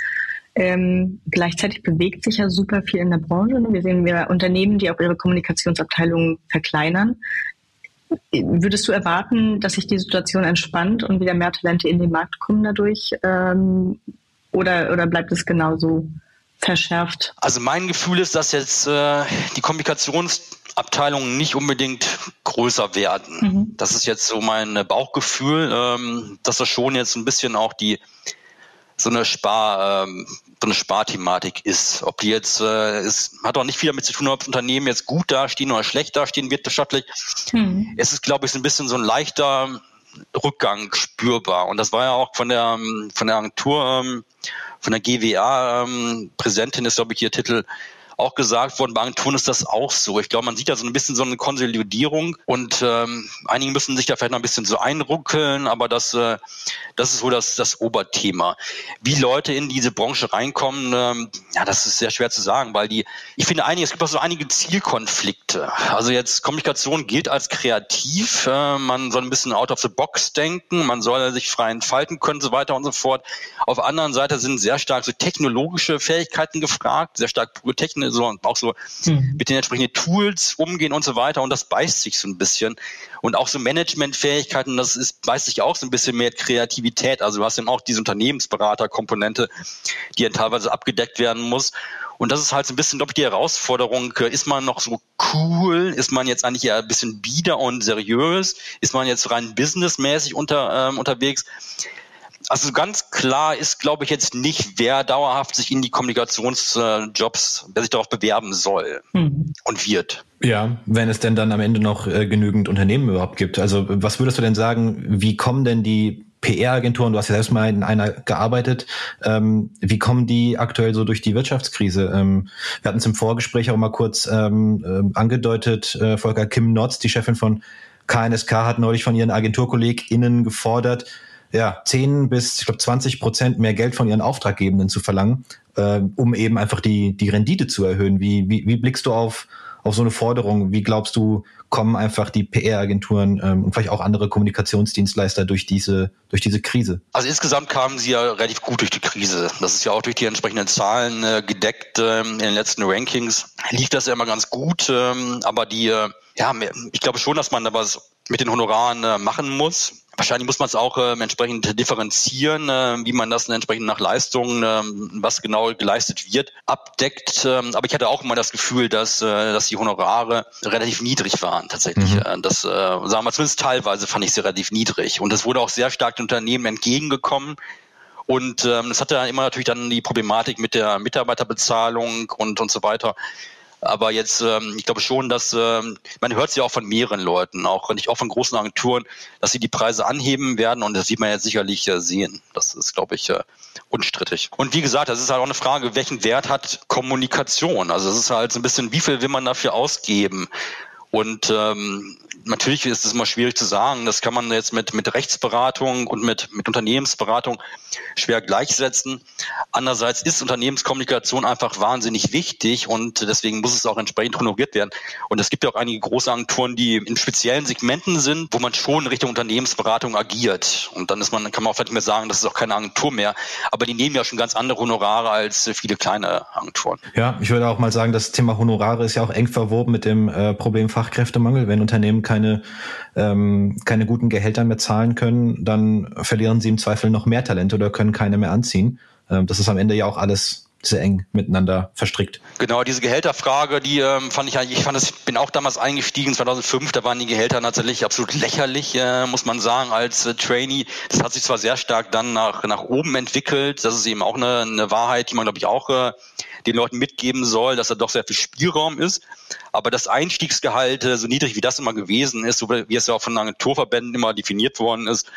Ähm, gleichzeitig bewegt sich ja super viel in der Branche. Wir sehen wir Unternehmen, die auch ihre Kommunikationsabteilungen verkleinern. Würdest du erwarten, dass sich die Situation entspannt und wieder mehr Talente in den Markt kommen dadurch? Ähm, oder, oder bleibt es genauso verschärft? Also mein Gefühl ist, dass jetzt äh, die Kommunikations Abteilungen nicht unbedingt größer werden. Mhm. Das ist jetzt so mein Bauchgefühl, ähm, dass das schon jetzt ein bisschen auch die so eine Spar, ähm, so eine Sparthematik ist. Ob die jetzt, äh, es hat auch nicht viel damit zu tun, ob Unternehmen jetzt gut dastehen oder schlecht dastehen wirtschaftlich. Mhm. Es ist, glaube ich, so ein bisschen so ein leichter Rückgang spürbar. Und das war ja auch von der von der Agentur, ähm, von der GWA ähm, Präsentin ist, glaube ich, ihr Titel auch gesagt worden, bei Agenturen ist das auch so. Ich glaube, man sieht da so ein bisschen so eine Konsolidierung und ähm, einige müssen sich da vielleicht noch ein bisschen so einruckeln, aber das, äh, das ist wohl das, das Oberthema. Wie Leute in diese Branche reinkommen, ähm, ja, das ist sehr schwer zu sagen, weil die, ich finde einige, es gibt auch so einige Zielkonflikte. Also jetzt Kommunikation gilt als kreativ, äh, man soll ein bisschen out of the box denken, man soll sich frei entfalten können, so weiter und so fort. Auf der anderen Seite sind sehr stark so technologische Fähigkeiten gefragt, sehr stark pure So und auch so mhm. mit den entsprechenden Tools umgehen und so weiter. Und das beißt sich so ein bisschen. Und auch so Managementfähigkeiten, das ist, beißt sich auch so ein bisschen mehr Kreativität. Also du hast eben auch diese Unternehmensberaterkomponente, die ja teilweise abgedeckt werden muss. Und das ist halt so ein bisschen, glaube ich, die Herausforderung. Ist man noch so cool? Ist man jetzt eigentlich eher ein bisschen bieder und seriös? Ist man jetzt rein businessmäßig unter, ähm, unterwegs? Also ganz klar ist, glaube ich, jetzt nicht, wer dauerhaft sich in die Kommunikationsjobs, wer sich darauf bewerben soll mhm. und wird. Ja, wenn es denn dann am Ende noch äh, genügend Unternehmen überhaupt gibt. Also was würdest du denn sagen, wie kommen denn die PR-Agenturen, du hast ja selbst mal in einer gearbeitet, ähm, wie kommen die aktuell so durch die Wirtschaftskrise? Ähm, wir hatten es im Vorgespräch auch mal kurz ähm, äh, angedeutet, äh, Volker Kim Notz, die Chefin von KNSK, hat neulich von ihren AgenturkollegInnen gefordert, ja, 10 bis, ich glaube, 20 Prozent mehr Geld von ihren Auftraggebenden zu verlangen, äh, um eben einfach die, die Rendite zu erhöhen. Wie, wie, wie blickst du auf, auf so eine Forderung? Wie glaubst du, kommen einfach die PR-Agenturen ähm, und vielleicht auch andere Kommunikationsdienstleister durch diese, durch diese Krise? Also insgesamt kamen sie ja relativ gut durch die Krise. Das ist ja auch durch die entsprechenden Zahlen äh, gedeckt. Ähm, in den letzten Rankings lief das ja immer ganz gut. Ähm, aber die, äh, ja, ich glaube schon, dass man da was mit den Honoraren äh, machen muss. Wahrscheinlich muss man es auch äh, entsprechend differenzieren, äh, wie man das entsprechend nach Leistungen, äh, was genau geleistet wird, abdeckt. Ähm, aber ich hatte auch immer das Gefühl, dass, äh, dass die Honorare relativ niedrig waren tatsächlich. Mhm. Äh, das, äh, sagen wir zumindest teilweise fand ich sie relativ niedrig. Und es wurde auch sehr stark den Unternehmen entgegengekommen. Und ähm, das hatte dann immer natürlich dann die Problematik mit der Mitarbeiterbezahlung und, und so weiter. Aber jetzt, ähm, ich glaube schon, dass ähm, man hört es ja auch von mehreren Leuten, auch nicht auch von großen Agenturen, dass sie die Preise anheben werden und das sieht man jetzt sicherlich äh, sehen. Das ist, glaube ich, äh, unstrittig. Und wie gesagt, das ist halt auch eine Frage, welchen Wert hat Kommunikation? Also es ist halt so ein bisschen, wie viel will man dafür ausgeben? Und ähm, natürlich ist es immer schwierig zu sagen. Das kann man jetzt mit, mit Rechtsberatung und mit, mit Unternehmensberatung schwer gleichsetzen. Andererseits ist Unternehmenskommunikation einfach wahnsinnig wichtig und deswegen muss es auch entsprechend honoriert werden. Und es gibt ja auch einige große Agenturen, die in speziellen Segmenten sind, wo man schon Richtung Unternehmensberatung agiert. Und dann ist man, kann man auch vielleicht mehr sagen, das ist auch keine Agentur mehr. Aber die nehmen ja schon ganz andere Honorare als viele kleine Agenturen. Ja, ich würde auch mal sagen, das Thema Honorare ist ja auch eng verwoben mit dem äh, Problem Fachkräftemangel. Wenn Unternehmen keine, ähm, keine guten Gehälter mehr zahlen können, dann verlieren sie im Zweifel noch mehr Talente oder können keine mehr anziehen. Ähm, das ist am Ende ja auch alles sehr eng miteinander verstrickt. Genau, diese Gehälterfrage, die ähm, fand ich ich fand das, ich bin auch damals eingestiegen, 2005, da waren die Gehälter natürlich absolut lächerlich, äh, muss man sagen, als äh, Trainee. Das hat sich zwar sehr stark dann nach, nach oben entwickelt, das ist eben auch eine, eine Wahrheit, die man, glaube ich, auch äh, den Leuten mitgeben soll, dass da doch sehr viel Spielraum ist. Aber das Einstiegsgehalt, äh, so niedrig wie das immer gewesen ist, so wie es ja auch von Agenturverbänden immer definiert worden ist,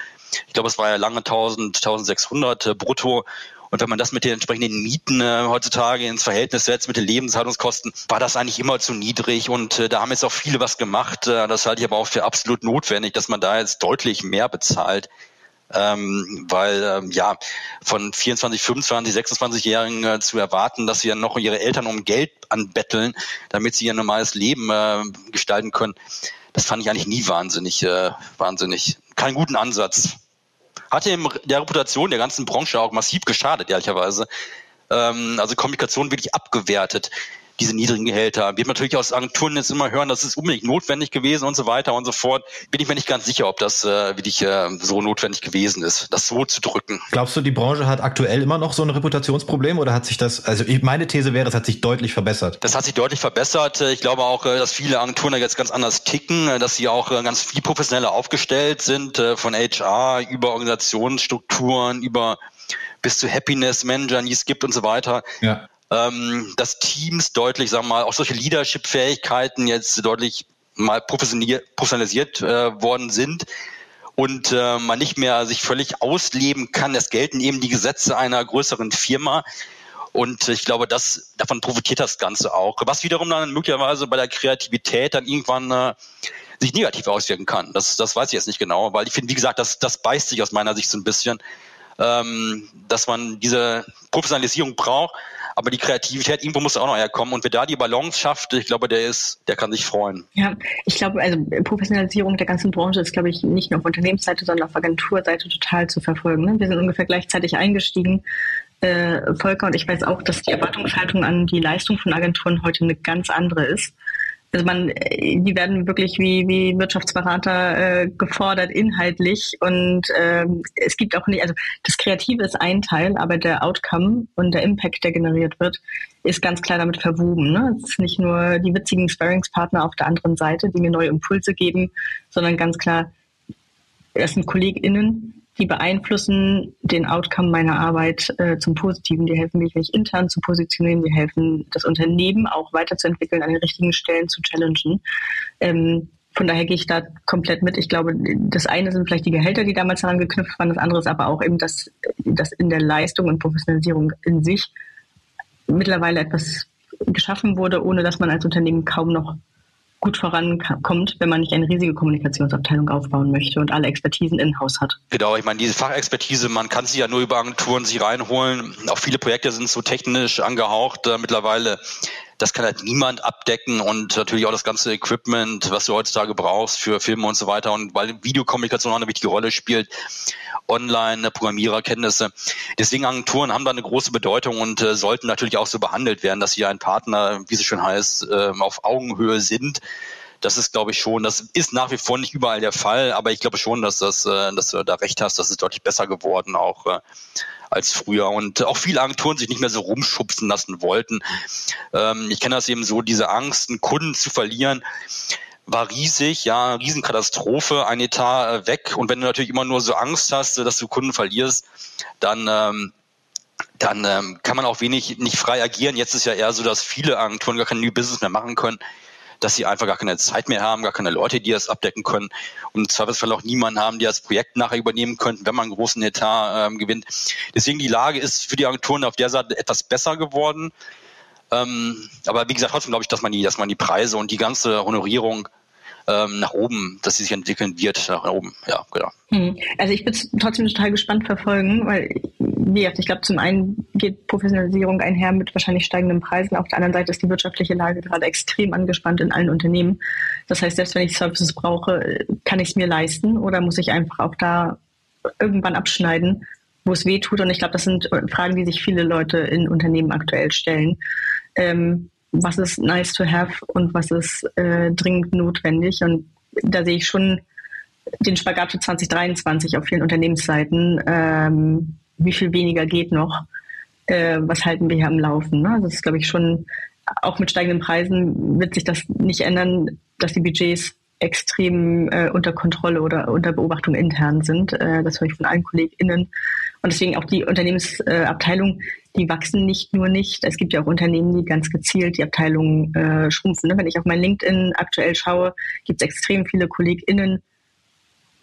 ich glaube, es war ja lange 1000, 1600 äh, brutto. Und wenn man das mit den entsprechenden Mieten äh, heutzutage ins Verhältnis setzt mit den Lebenshaltungskosten, war das eigentlich immer zu niedrig. Und äh, da haben jetzt auch viele was gemacht. Äh, das halte ich aber auch für absolut notwendig, dass man da jetzt deutlich mehr bezahlt. Ähm, weil ähm, ja von 24, 25, 26-Jährigen äh, zu erwarten, dass sie ja noch ihre Eltern um Geld anbetteln, damit sie ihr normales Leben äh, gestalten können, das fand ich eigentlich nie wahnsinnig, äh, wahnsinnig. Keinen guten Ansatz hat in der Reputation der ganzen Branche auch massiv geschadet, ehrlicherweise. Ähm, also Kommunikation wirklich abgewertet diese niedrigen Gehälter. Wird natürlich aus Agenturen jetzt immer hören, das ist unbedingt notwendig gewesen und so weiter und so fort. Bin ich mir nicht ganz sicher, ob das äh, wirklich äh, so notwendig gewesen ist, das so zu drücken. Glaubst du, die Branche hat aktuell immer noch so ein Reputationsproblem oder hat sich das, also meine These wäre, es hat sich deutlich verbessert? Das hat sich deutlich verbessert. Ich glaube auch, äh, dass viele Agenturen da jetzt ganz anders ticken, äh, dass sie auch äh, ganz viel professioneller aufgestellt sind, von HR über Organisationsstrukturen, über bis zu Happiness Managern, die es gibt und so weiter. Ja ähm, dass Teams deutlich, sagen wir mal, auch solche Leadership-Fähigkeiten jetzt deutlich mal professionalisiert äh, worden sind und äh, man nicht mehr sich völlig ausleben kann. Es gelten eben die Gesetze einer größeren Firma. Und ich glaube, das, davon profitiert das Ganze auch. Was wiederum dann möglicherweise bei der Kreativität dann irgendwann äh, sich negativ auswirken kann. Das, das weiß ich jetzt nicht genau, weil ich finde, wie gesagt, das, das beißt sich aus meiner Sicht so ein bisschen, ähm, dass man diese Professionalisierung braucht, aber die Kreativität irgendwo muss auch noch herkommen. Und wer da die Balance schafft, ich glaube, der ist, der kann sich freuen. Ja, ich glaube, also Professionalisierung der ganzen Branche ist, glaube ich, nicht nur auf Unternehmensseite, sondern auf Agenturseite total zu verfolgen. Ne? Wir sind ungefähr gleichzeitig eingestiegen. Äh, Volker und ich weiß auch, dass die Erwartungshaltung an die Leistung von Agenturen heute eine ganz andere ist also man, äh, die werden wirklich wie, wie Wirtschaftsberater äh, gefordert inhaltlich und ähm, es gibt auch nicht, also das Kreative ist ein Teil, aber der Outcome und der Impact, der generiert wird, ist ganz klar damit verwoben. Ne? Es ist nicht nur die witzigen Sparringspartner auf der anderen Seite, die mir neue Impulse geben, sondern ganz klar, das sind KollegInnen, die beeinflussen den Outcome meiner Arbeit äh, zum Positiven. Die helfen mich, mich intern zu positionieren, die helfen, das Unternehmen auch weiterzuentwickeln, an den richtigen Stellen zu challengen. Ähm, von daher gehe ich da komplett mit. Ich glaube, das eine sind vielleicht die Gehälter, die damals daran geknüpft waren, das andere ist aber auch eben, dass, dass in der Leistung und Professionalisierung in sich mittlerweile etwas geschaffen wurde, ohne dass man als Unternehmen kaum noch gut vorankommt, wenn man nicht eine riesige Kommunikationsabteilung aufbauen möchte und alle Expertisen in-house hat. Genau, ich meine, diese Fachexpertise, man kann sie ja nur über Agenturen sich reinholen. Auch viele Projekte sind so technisch angehaucht äh, mittlerweile. Das kann halt niemand abdecken und natürlich auch das ganze Equipment, was du heutzutage brauchst für Filme und so weiter. Und weil Videokommunikation auch eine wichtige Rolle spielt, online, Programmiererkenntnisse. Deswegen Agenturen haben da eine große Bedeutung und äh, sollten natürlich auch so behandelt werden, dass sie ein Partner, wie es schon heißt, äh, auf Augenhöhe sind. Das ist, glaube ich, schon, das ist nach wie vor nicht überall der Fall, aber ich glaube schon, dass das, äh, dass du da recht hast, das ist deutlich besser geworden auch äh, als früher und auch viele Agenturen sich nicht mehr so rumschubsen lassen wollten. Ähm, ich kenne das eben so, diese Angst, einen Kunden zu verlieren war riesig, ja, Riesenkatastrophe, ein Etat äh, weg. Und wenn du natürlich immer nur so Angst hast, dass du Kunden verlierst, dann ähm, dann ähm, kann man auch wenig nicht frei agieren. Jetzt ist ja eher so, dass viele Agenturen gar kein New Business mehr machen können, dass sie einfach gar keine Zeit mehr haben, gar keine Leute, die das abdecken können und im Zweifelsfall auch niemanden haben, die das Projekt nachher übernehmen könnten, wenn man einen großen Etat ähm, gewinnt. Deswegen die Lage ist für die Agenturen auf der Seite etwas besser geworden. Ähm, aber wie gesagt, trotzdem glaube ich, dass man die, dass man die Preise und die ganze Honorierung ähm, nach oben, dass sie sich entwickeln wird nach oben. Ja, genau. Hm. Also ich bin trotzdem total gespannt verfolgen, weil wie gesagt, ich glaube, zum einen geht Professionalisierung einher mit wahrscheinlich steigenden Preisen. Auf der anderen Seite ist die wirtschaftliche Lage gerade extrem angespannt in allen Unternehmen. Das heißt, selbst wenn ich Services brauche, kann ich es mir leisten oder muss ich einfach auch da irgendwann abschneiden, wo es weh tut. Und ich glaube, das sind Fragen, die sich viele Leute in Unternehmen aktuell stellen. Ähm, was ist nice to have und was ist äh, dringend notwendig? Und da sehe ich schon den Spagat für 2023 auf vielen Unternehmensseiten. Ähm, wie viel weniger geht noch? Äh, was halten wir hier am Laufen? Ne? Das ist, glaube ich, schon, auch mit steigenden Preisen wird sich das nicht ändern, dass die Budgets extrem äh, unter Kontrolle oder unter Beobachtung intern sind. Äh, das höre ich von allen KollegInnen. Und deswegen auch die Unternehmensabteilung, die wachsen nicht nur nicht. Es gibt ja auch Unternehmen, die ganz gezielt die Abteilungen äh, schrumpfen. Ne? Wenn ich auf mein LinkedIn aktuell schaue, gibt es extrem viele KollegInnen,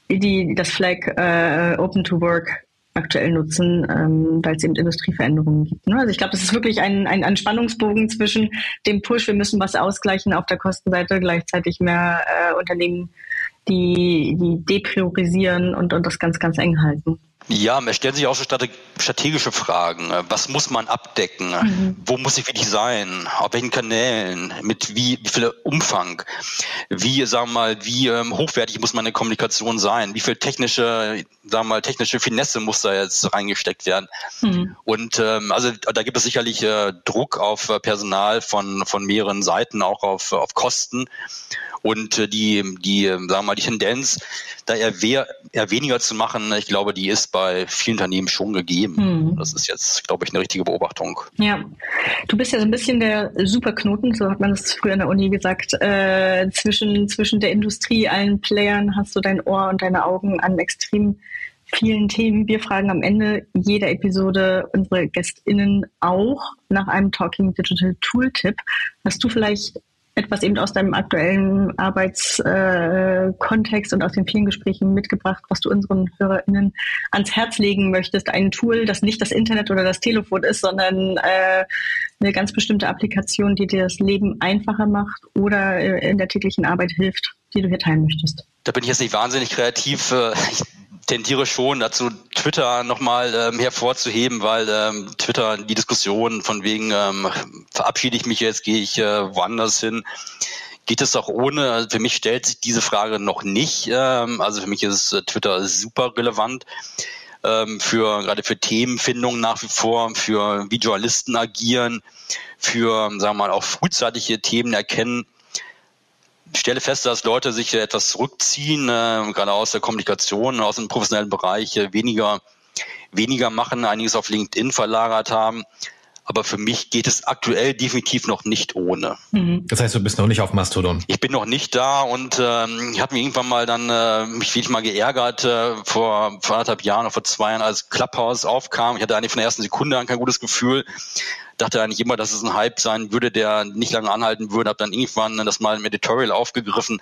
die das Flag äh, Open to Work aktuell nutzen, ähm, weil es eben Industrieveränderungen gibt. Ne? Also ich glaube, das ist wirklich ein, ein, ein Spannungsbogen zwischen dem Push, wir müssen was ausgleichen auf der Kostenseite, gleichzeitig mehr äh, Unternehmen, die, die depriorisieren und, und das ganz, ganz eng halten. Ja, man stellt sich auch so strategische Fragen. Was muss man abdecken? Mhm. Wo muss ich wirklich sein? Auf welchen Kanälen? Mit wie, wie viel Umfang? Wie, sagen wir mal, wie ähm, hochwertig muss meine Kommunikation sein? Wie viel technische, sagen wir mal, technische Finesse muss da jetzt reingesteckt werden? Mhm. Und ähm, also da gibt es sicherlich äh, Druck auf äh, Personal von, von mehreren Seiten, auch auf, auf Kosten. Und äh, die, die, sagen wir mal, die Tendenz, da eher, eher weniger zu machen, ich glaube, die ist bei vielen Unternehmen schon gegeben. Hm. Das ist jetzt, glaube ich, eine richtige Beobachtung. Ja, du bist ja so ein bisschen der Superknoten, so hat man es früher in der Uni gesagt. Äh, zwischen, zwischen der Industrie, allen Playern hast du dein Ohr und deine Augen an extrem vielen Themen. Wir fragen am Ende jeder Episode unsere GästInnen auch nach einem Talking Digital Tooltip. Hast du vielleicht etwas eben aus deinem aktuellen Arbeitskontext äh, und aus den vielen Gesprächen mitgebracht, was du unseren HörerInnen ans Herz legen möchtest. Ein Tool, das nicht das Internet oder das Telefon ist, sondern äh, eine ganz bestimmte Applikation, die dir das Leben einfacher macht oder äh, in der täglichen Arbeit hilft, die du hier teilen möchtest. Da bin ich jetzt nicht wahnsinnig kreativ. Äh, ich tendiere schon dazu, Twitter nochmal ähm, hervorzuheben, weil ähm, Twitter die Diskussion von wegen ähm, verabschiede ich mich jetzt, gehe ich äh, woanders hin, geht es auch ohne. Also für mich stellt sich diese Frage noch nicht. Ähm, also für mich ist äh, Twitter super relevant. Ähm, für gerade für Themenfindung nach wie vor, für wie Journalisten agieren, für sagen wir mal auch frühzeitige Themen erkennen ich stelle fest, dass Leute sich etwas zurückziehen, äh, gerade aus der Kommunikation, aus dem professionellen Bereich, äh, weniger, weniger machen, einiges auf LinkedIn verlagert haben. Aber für mich geht es aktuell definitiv noch nicht ohne. Mhm. Das heißt, du bist noch nicht auf Mastodon? Ich bin noch nicht da und ähm, ich habe mich irgendwann mal dann äh, mich wirklich mal geärgert äh, vor, vor anderthalb Jahren oder vor zwei Jahren, als Clubhouse aufkam. Ich hatte eigentlich von der ersten Sekunde an kein gutes Gefühl dachte eigentlich immer, dass es ein Hype sein würde, der nicht lange anhalten würde. Habe dann irgendwann das mal im Editorial aufgegriffen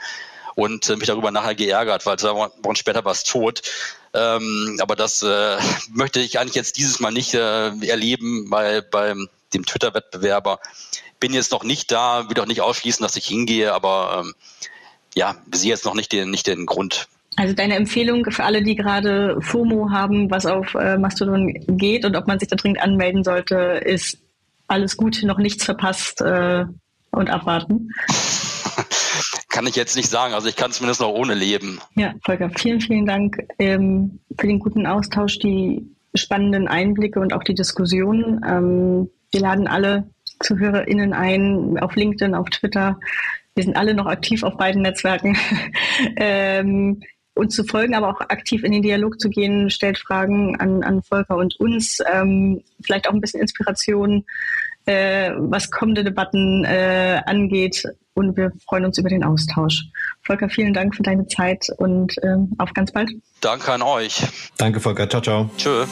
und äh, mich darüber nachher geärgert, weil zwei Wochen später war es tot. Ähm, aber das äh, möchte ich eigentlich jetzt dieses Mal nicht äh, erleben bei, beim dem Twitter-Wettbewerber. Bin jetzt noch nicht da, will auch nicht ausschließen, dass ich hingehe, aber ähm, ja, sehe jetzt noch nicht den, nicht den Grund. Also deine Empfehlung für alle, die gerade FOMO haben, was auf äh, Mastodon geht und ob man sich da dringend anmelden sollte, ist alles gut, noch nichts verpasst äh, und abwarten? Kann ich jetzt nicht sagen. Also ich kann zumindest noch ohne leben. Ja, Volker, vielen, vielen Dank ähm, für den guten Austausch, die spannenden Einblicke und auch die Diskussion. Ähm, wir laden alle ZuhörerInnen ein, auf LinkedIn, auf Twitter. Wir sind alle noch aktiv auf beiden Netzwerken. ähm, uns zu folgen, aber auch aktiv in den Dialog zu gehen, stellt Fragen an, an Volker und uns, ähm, vielleicht auch ein bisschen Inspiration, äh, was kommende Debatten äh, angeht. Und wir freuen uns über den Austausch. Volker, vielen Dank für deine Zeit und äh, auf ganz bald. Danke an euch. Danke, Volker. Ciao, ciao. Tschö.